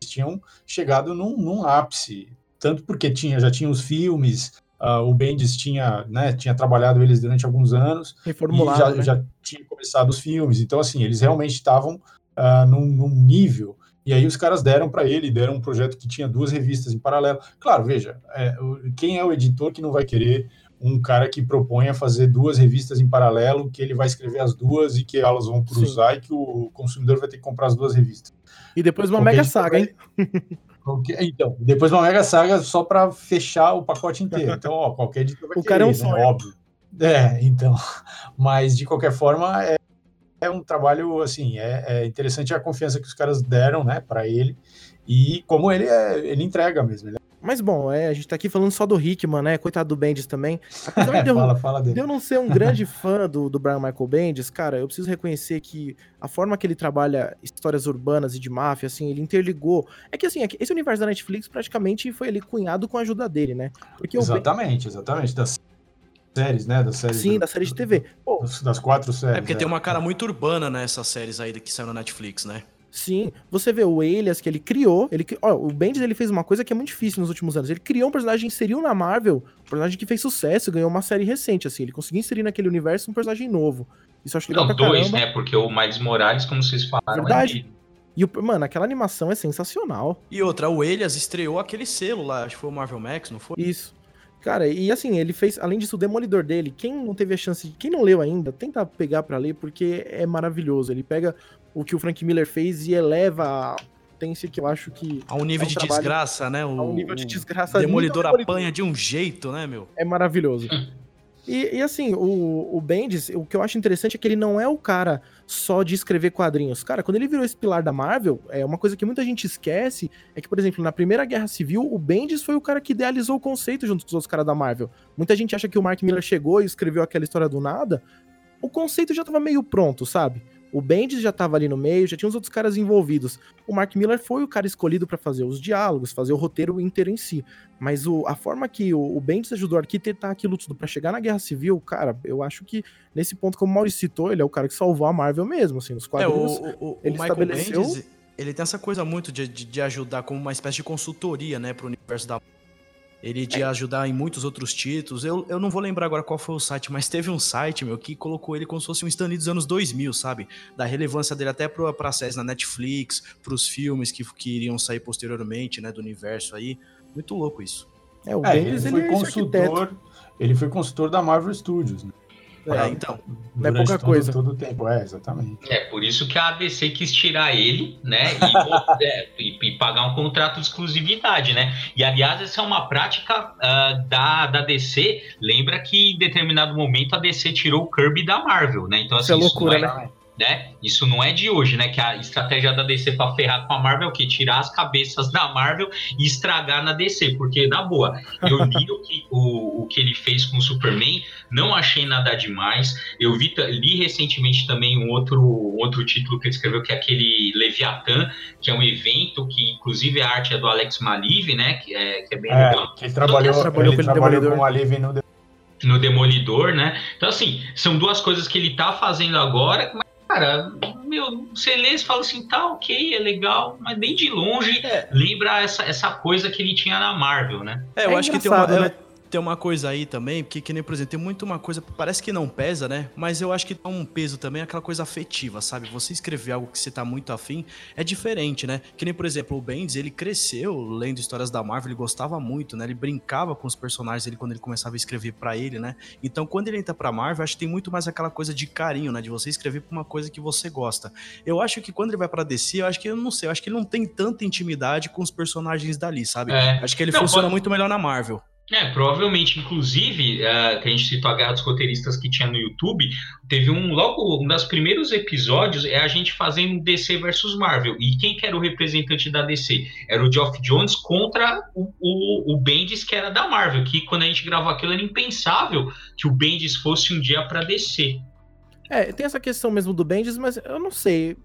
A: tinham chegado num, num ápice. Tanto porque tinha, já tinha os filmes, Uh, o Bendis tinha, né, tinha trabalhado eles durante alguns anos
C: e já,
A: né? já tinha começado os filmes. Então, assim, eles realmente estavam uh, num, num, nível. E aí os caras deram para ele, deram um projeto que tinha duas revistas em paralelo. Claro, veja, é, quem é o editor que não vai querer um cara que propõe a fazer duas revistas em paralelo, que ele vai escrever as duas e que elas vão cruzar Sim. e que o consumidor vai ter que comprar as duas revistas.
C: E depois uma mega saga, hein?
A: Então, depois uma mega saga só para fechar o pacote inteiro. Então, ó, qualquer editor vai
C: o cara é um.
A: Né? óbvio. É, então, mas de qualquer forma, é, é um trabalho, assim, é, é, interessante a confiança que os caras deram, né, para ele e como ele, é, ele entrega mesmo. Ele é
C: mas bom, é, a gente tá aqui falando só do Hickman, né? Coitado do Bendis também.
A: Apesar de, eu, fala, fala
C: de eu não ser um grande fã do, do Brian Michael Bendis, cara, eu preciso reconhecer que a forma que ele trabalha histórias urbanas e de máfia, assim, ele interligou. É que assim, é esse universo da Netflix praticamente foi ali cunhado com a ajuda dele, né?
A: Porque exatamente, Bendis... exatamente. Das séries, né? Das séries
C: Sim,
A: do,
C: da série de TV.
A: Pô, das quatro séries.
D: É porque é. tem uma cara muito urbana nessas séries aí que saiu na Netflix, né?
C: Sim, você vê o Elias que ele criou, ele, ó, o Bendis ele fez uma coisa que é muito difícil nos últimos anos. Ele criou um personagem, inseriu na Marvel, um personagem que fez sucesso, ganhou uma série recente, assim, ele conseguiu inserir naquele universo um personagem novo. Isso eu acho legal Não,
B: pra
C: dois,
B: caramba. né? Porque o Miles Morales, como vocês falaram,
C: é Verdade. É e, o, mano, aquela animação é sensacional.
D: E outra, o Elias estreou aquele selo lá, acho que foi o Marvel Max, não foi?
C: Isso. Cara, e assim, ele fez, além disso, o Demolidor dele. Quem não teve a chance, quem não leu ainda, tenta pegar para ler, porque é maravilhoso. Ele pega o que o Frank Miller fez e eleva a potência que eu acho que.
D: A um nível é um de trabalho, desgraça, né?
C: O, a um nível de desgraça.
D: Demolidor apanha de um jeito, né, meu?
C: É maravilhoso. E, e, assim, o, o Bendis, o que eu acho interessante é que ele não é o cara só de escrever quadrinhos. Cara, quando ele virou esse pilar da Marvel, é uma coisa que muita gente esquece, é que, por exemplo, na Primeira Guerra Civil, o Bendis foi o cara que idealizou o conceito junto com os outros caras da Marvel. Muita gente acha que o Mark Miller chegou e escreveu aquela história do nada. O conceito já tava meio pronto, sabe? O Bendis já estava ali no meio, já tinha os outros caras envolvidos. O Mark Miller foi o cara escolhido para fazer os diálogos, fazer o roteiro inteiro em si. Mas o, a forma que o, o Bendis ajudou a arquitetar aquilo tudo para chegar na Guerra Civil, cara, eu acho que nesse ponto, como o Maurício citou, ele é o cara que salvou a Marvel mesmo, assim, nos quadrinhos.
D: É, o, o, ele Michael estabeleceu... Bendis, ele tem essa coisa muito de, de, de ajudar como uma espécie de consultoria, né, pro universo da ele de é. ajudar em muitos outros títulos. Eu, eu não vou lembrar agora qual foi o site, mas teve um site, meu, que colocou ele como se fosse um stand dos anos 2000, sabe? Da relevância dele até para pra séries na Netflix, pros filmes que, que iriam sair posteriormente, né, do universo aí. Muito louco isso.
A: É, o é, Bendis, ele foi ele é consultor, ele foi consultor da Marvel Studios, né?
C: É, então. Não é pouca todo, coisa.
A: Todo o tempo, é, exatamente.
B: É, por isso que a ADC quis tirar ele, né? E, é, e, e, pagar um contrato de exclusividade, né? E, aliás, essa é uma prática uh, da, da DC. Lembra que em determinado momento a DC tirou o Kirby da Marvel, né?
C: Então, assim, isso é loucura, isso
B: né? Né? Isso não é de hoje, né? Que a estratégia da DC para ferrar com a Marvel é o que tirar as cabeças da Marvel e estragar na DC, porque na boa, eu li o que, o, o que ele fez com o Superman, não achei nada demais. Eu vi, li recentemente também um outro, outro título que ele escreveu, que é aquele Leviathan, que é um evento que, inclusive, a arte é do Alex Malive, né? Que é, que é bem
A: é, legal. Ele trabalhou, ele trabalhou, ele trabalhou com o Malive no
B: no Demolidor, né? Então, assim, são duas coisas que ele tá fazendo agora, Cara, meu, você lê e fala assim, tá ok, é legal, mas bem de longe é. lembra essa, essa coisa que ele tinha na Marvel, né?
D: É, eu é acho que tem uma. Né? Tem uma coisa aí também, porque que nem, por exemplo, tem muito uma coisa, parece que não pesa, né? Mas eu acho que tem um peso também, aquela coisa afetiva, sabe? Você escrever algo que você tá muito afim é diferente, né? Que nem, por exemplo, o Bendis, ele cresceu lendo histórias da Marvel, ele gostava muito, né? Ele brincava com os personagens ele quando ele começava a escrever para ele, né? Então, quando ele entra pra Marvel, acho que tem muito mais aquela coisa de carinho, né? De você escrever pra uma coisa que você gosta. Eu acho que quando ele vai pra DC, eu acho que, eu não sei, eu acho que ele não tem tanta intimidade com os personagens dali, sabe? É. Acho que ele não, funciona pode... muito melhor na Marvel.
B: É, provavelmente, inclusive, uh, que a gente citou a Guerra dos Roteiristas que tinha no YouTube, teve um, logo, um dos primeiros episódios é a gente fazendo DC versus Marvel. E quem que era o representante da DC? Era o Geoff Jones contra o, o, o Bendis, que era da Marvel, que quando a gente gravou aquilo era impensável que o Bendis fosse um dia para DC.
C: É, tem essa questão mesmo do Bendis, mas eu não sei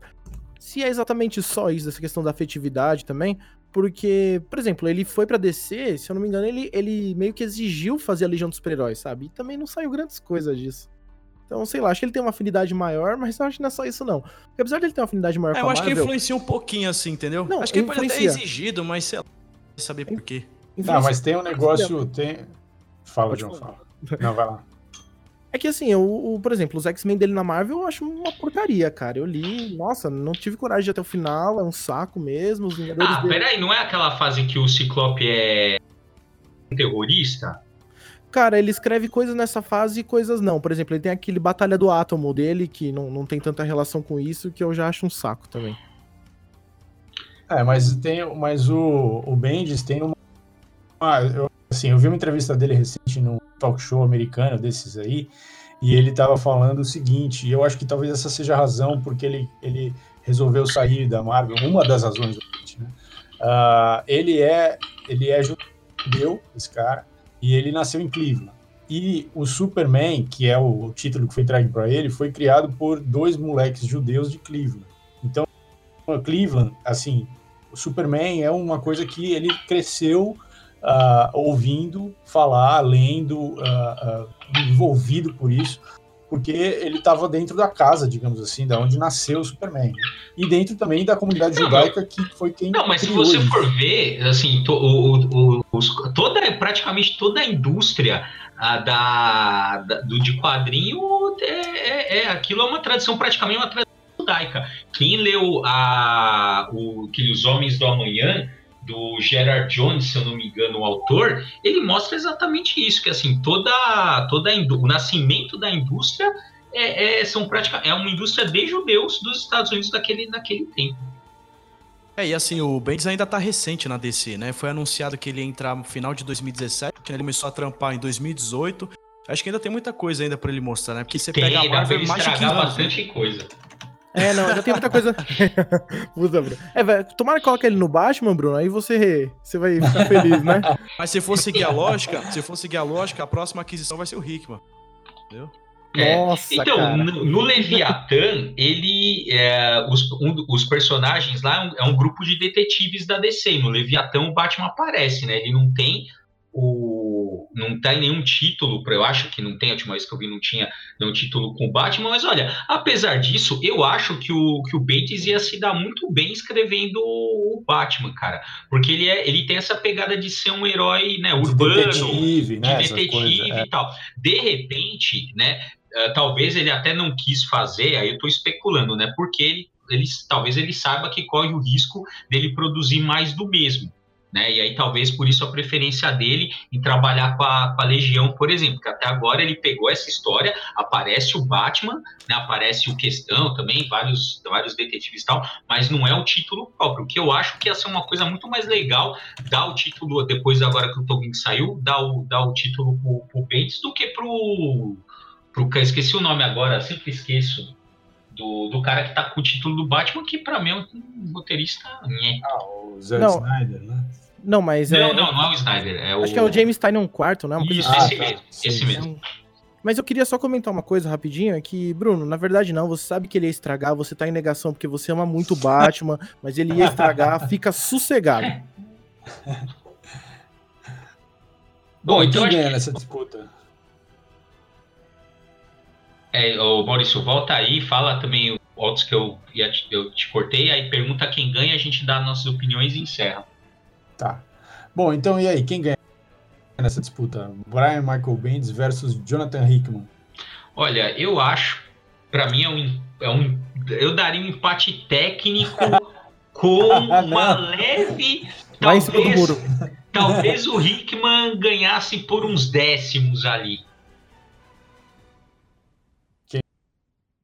C: se é exatamente só isso, essa questão da afetividade também, porque, por exemplo, ele foi para DC, se eu não me engano, ele, ele meio que exigiu fazer a Legião dos Super-Heróis, sabe? E também não saiu grandes coisas disso. Então, sei lá, acho que ele tem uma afinidade maior, mas eu acho que não é só isso, não. Porque apesar dele ter uma afinidade maior é,
D: com
C: a
D: Marvel...
C: Eu
D: acho que influencia um pouquinho, assim, entendeu? Não, acho que ele pode até exigido, mas sei lá, saber por quê.
A: Não, mas tem um negócio... Tem... Fala, John, fala. Não, vai lá.
C: É que assim, o, o, por exemplo, os X-Men dele na Marvel eu acho uma porcaria, cara. Eu li, nossa, não tive coragem de ir até o final, é um saco mesmo. Os
B: Vingadores. Ah, dele... peraí, não é aquela fase que o Ciclope é um terrorista?
C: Cara, ele escreve coisas nessa fase e coisas não. Por exemplo, ele tem aquele Batalha do Átomo dele, que não, não tem tanta relação com isso, que eu já acho um saco também.
A: É, mas tem. Mas o, o Bendis tem uma. eu, assim, eu vi uma entrevista dele recente no talk show americano desses aí, e ele estava falando o seguinte, e eu acho que talvez essa seja a razão porque ele, ele resolveu sair da Marvel, uma das razões, né? Uh, ele é ele é judeu, esse cara, e ele nasceu em Cleveland. E o Superman, que é o, o título que foi entregue para ele, foi criado por dois moleques judeus de Cleveland. Então, Cleveland, assim, o Superman é uma coisa que ele cresceu uh, ouvindo falar, lendo, uh, envolvido por isso, porque ele estava dentro da casa, digamos assim, da onde nasceu o Superman. E dentro também da comunidade não, judaica, que foi quem.
B: Não, mas se você for ver, assim, to, o, o, os, toda, praticamente toda a indústria a, da, da, do, de quadrinho é, é, é, aquilo é uma tradição, praticamente uma tradição judaica. Quem leu a, o, que Os Homens do Amanhã do Gerard Jones, se eu não me engano, o autor, ele mostra exatamente isso, que assim, toda, toda o nascimento da indústria é, é, são praticamente, é uma indústria de judeus dos Estados Unidos daquele, daquele tempo.
D: É, e assim, o Bendis ainda tá recente na DC, né? Foi anunciado que ele ia entrar no final de 2017, ele começou a trampar em 2018, Acho que ainda tem muita coisa ainda pra ele mostrar, né? Porque você
B: Tem,
D: pega a Marvel
B: ele
D: mais de 15
B: estragar
D: anos. né?
B: bastante coisa.
C: É, não, ainda tem muita coisa. Puta, Bruno. É, velho, tomara que coloque ele no Batman, Bruno, aí você, você vai ficar feliz, né?
D: Mas se for seguir a lógica, se for seguir a lógica, a próxima aquisição vai ser o Hickman. Entendeu?
B: É,
C: Nossa,
B: Então,
C: cara.
B: no, no Leviatã, ele. é, os, um- os personagens lá é um, é um grupo de detetives da DC. No Leviatã, o Batman aparece, né? Ele não tem o. Não tem nenhum título, eu acho que não tem, a última vez que eu vi não tinha nenhum título com o Batman, mas olha, apesar disso, eu acho que o, que o Bates ia se dar muito bem escrevendo o Batman, cara. Porque ele, é, ele tem essa pegada de ser um herói né,
A: De
B: urbano,
A: detetive, né?
B: de detetive
A: coisas, é.
B: e tal. De repente, né? eh, talvez ele até não quis fazer, aí eu tô especulando, né? Porque ele, ele talvez ele saiba que corre o risco dele produzir mais do mesmo. Né? E aí, talvez por isso a preferência dele em trabalhar com a, com a Legião, por exemplo, que até agora ele pegou essa história, aparece o Batman, né? aparece o Questão também, vários, vários detetives e tal, mas não é o título próprio, que eu acho que ia ser uma coisa muito mais legal dar o título, depois agora que o Tobin saiu, dar o, dar o título pro, pro Bates do que pro, pro. Esqueci o nome agora, sempre esqueço. Do, do cara que tá com o título do Batman, que pra mim é um roteirista.
A: Ah, o Zack
C: Não.
A: Snyder, né?
C: Não, mas é.
B: Não, não, não é o Snyder. É o...
C: Acho que é o James Tynion quarto, né? Uma coisa
B: Isso,
C: assim.
B: esse
A: tá.
B: mesmo.
A: Sim,
B: Esse
A: sim.
B: mesmo.
C: Mas eu queria só comentar uma coisa rapidinho, é que, Bruno, na verdade não, você sabe que ele ia estragar, você tá em negação porque você ama muito o Batman, mas ele ia estragar, fica sossegado.
B: Bom,
A: Bom,
B: então
A: quem ganha
B: que-
A: nessa disputa?
B: É, ô Maurício, volta aí, fala também outros que eu, eu te cortei, aí pergunta quem ganha, a gente dá nossas opiniões e encerra.
A: Tá. Bom, então e aí, quem ganha nessa disputa? Brian Michael Bendis versus Jonathan Hickman.
B: Olha, eu acho, pra mim é um, é um. Eu daria um empate técnico com uma leve.
C: Vai em cima do
B: Talvez,
C: muro.
B: talvez o Hickman ganhasse por uns décimos ali.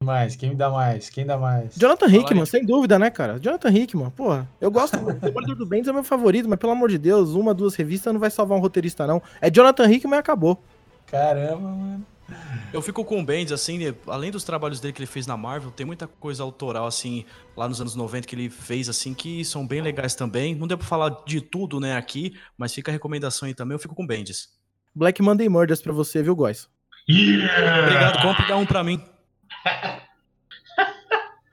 A: Mais? Quem dá mais? Quem dá mais?
C: Jonathan Hickman, sem dúvida, né, cara? Jonathan Hickman, porra. Eu gosto. O Trabalhador do Bendis é meu favorito, mas pelo amor de Deus, uma, duas revistas não vai salvar um roteirista, não. É Jonathan Hickman e acabou.
A: Caramba, mano.
D: Eu fico com o Bendis, assim, né, além dos trabalhos dele que ele fez na Marvel, tem muita coisa autoral, assim, lá nos anos 90 que ele fez, assim, que são bem legais também. Não deu pra falar de tudo, né, aqui, mas fica a recomendação aí também, eu fico com o Bendis.
C: Black Monday Murders pra você, viu, Góis?
B: Yeah!
D: Obrigado, compre e dá um pra mim.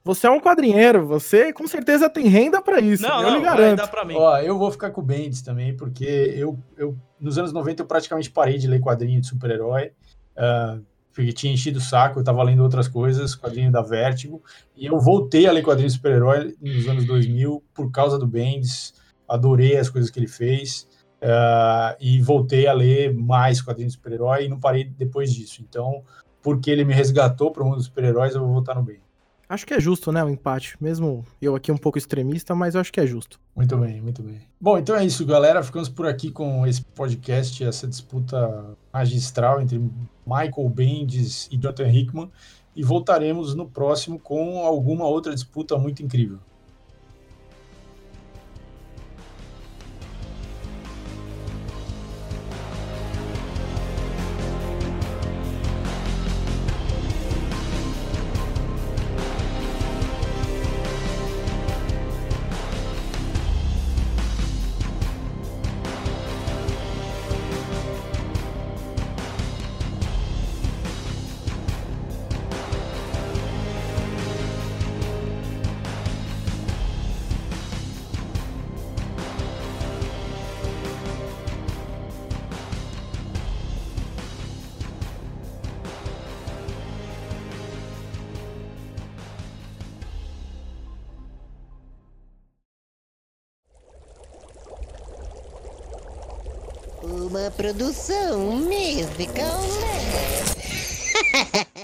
C: Você é um quadrinheiro, você com certeza tem renda pra isso.
D: Não,
C: eu
D: não,
C: lhe
D: vai
C: garanto.
D: dar pra mim.
A: Ó, eu vou ficar com o Bendis também, porque eu, eu nos anos 90 eu praticamente parei de ler quadrinho de super-herói. ah, porque tinha enchido o saco, eu tava lendo outras coisas, quadrinho da Vertigo, e eu voltei a ler quadrinho de super-herói nos anos 2000 por causa do Bendis. Adorei as coisas que ele fez. ah, e voltei a ler mais quadrinhos de super-herói e não parei depois disso. Então, porque ele me resgatou para o mundo dos super-heróis, eu vou votar no Bendis.
C: Acho que é justo, né, o empate. Mesmo eu aqui um pouco extremista, mas eu acho que é justo.
A: Muito bem, muito bem. Bom, então é isso, galera. Ficamos por aqui com esse podcast, essa disputa magistral entre Michael Bendis e Jonathan Hickman. E voltaremos no próximo com alguma outra disputa muito incrível.
E: Produção musical.